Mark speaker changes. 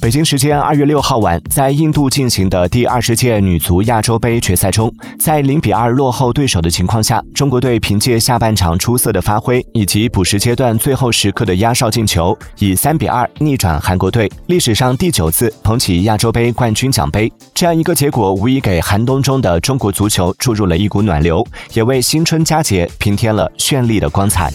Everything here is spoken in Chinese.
Speaker 1: 北京时间二月六号晚在印度进行的第二十届女足亚洲杯决赛中在零比二落后对手的情况下中国队凭借下半场出色的发挥以及补时阶段最后时刻的压哨进球以三比二逆转韩国队历史上第九次捧起亚洲杯冠军奖杯。这样一个结果无疑给寒冬中的中国足球注入了一股暖流也为新春佳节平添了绚丽的光彩。